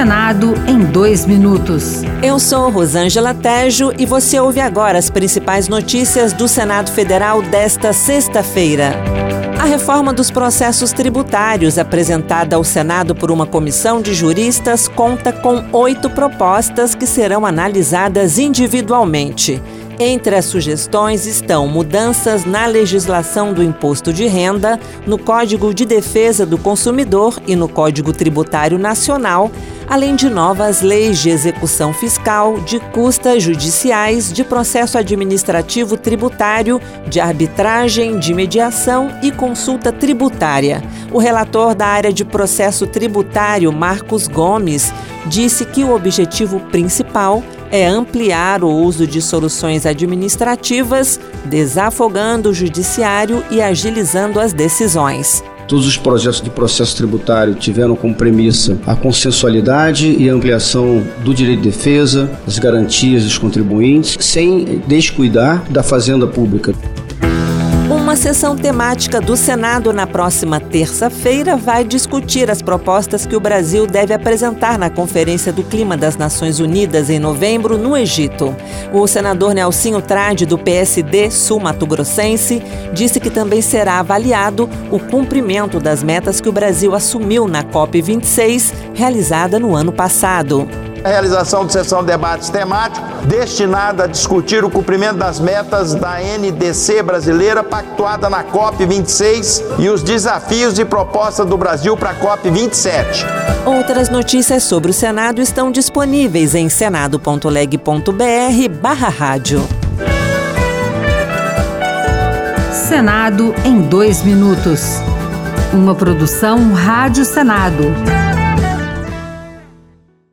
Senado em dois minutos. Eu sou Rosângela Tejo e você ouve agora as principais notícias do Senado Federal desta sexta-feira. A reforma dos processos tributários, apresentada ao Senado por uma comissão de juristas, conta com oito propostas que serão analisadas individualmente. Entre as sugestões estão mudanças na legislação do imposto de renda, no Código de Defesa do Consumidor e no Código Tributário Nacional, além de novas leis de execução fiscal, de custas judiciais, de processo administrativo tributário, de arbitragem, de mediação e consulta tributária. O relator da área de processo tributário, Marcos Gomes, disse que o objetivo principal é ampliar o uso de soluções administrativas, desafogando o judiciário e agilizando as decisões. Todos os projetos de processo tributário tiveram como premissa a consensualidade e a ampliação do direito de defesa, das garantias dos contribuintes, sem descuidar da fazenda pública. Uma sessão temática do Senado na próxima terça-feira vai discutir as propostas que o Brasil deve apresentar na Conferência do Clima das Nações Unidas em novembro, no Egito. O senador Nelsinho Trade, do PSD Sul-Mato Grossense, disse que também será avaliado o cumprimento das metas que o Brasil assumiu na COP26, realizada no ano passado. A realização de sessão de debates temáticos destinada a discutir o cumprimento das metas da NDC brasileira pactuada na COP 26 e os desafios e propostas do Brasil para a COP 27. Outras notícias sobre o Senado estão disponíveis em senado.leg.br/rádio. Senado em dois minutos. Uma produção Rádio Senado.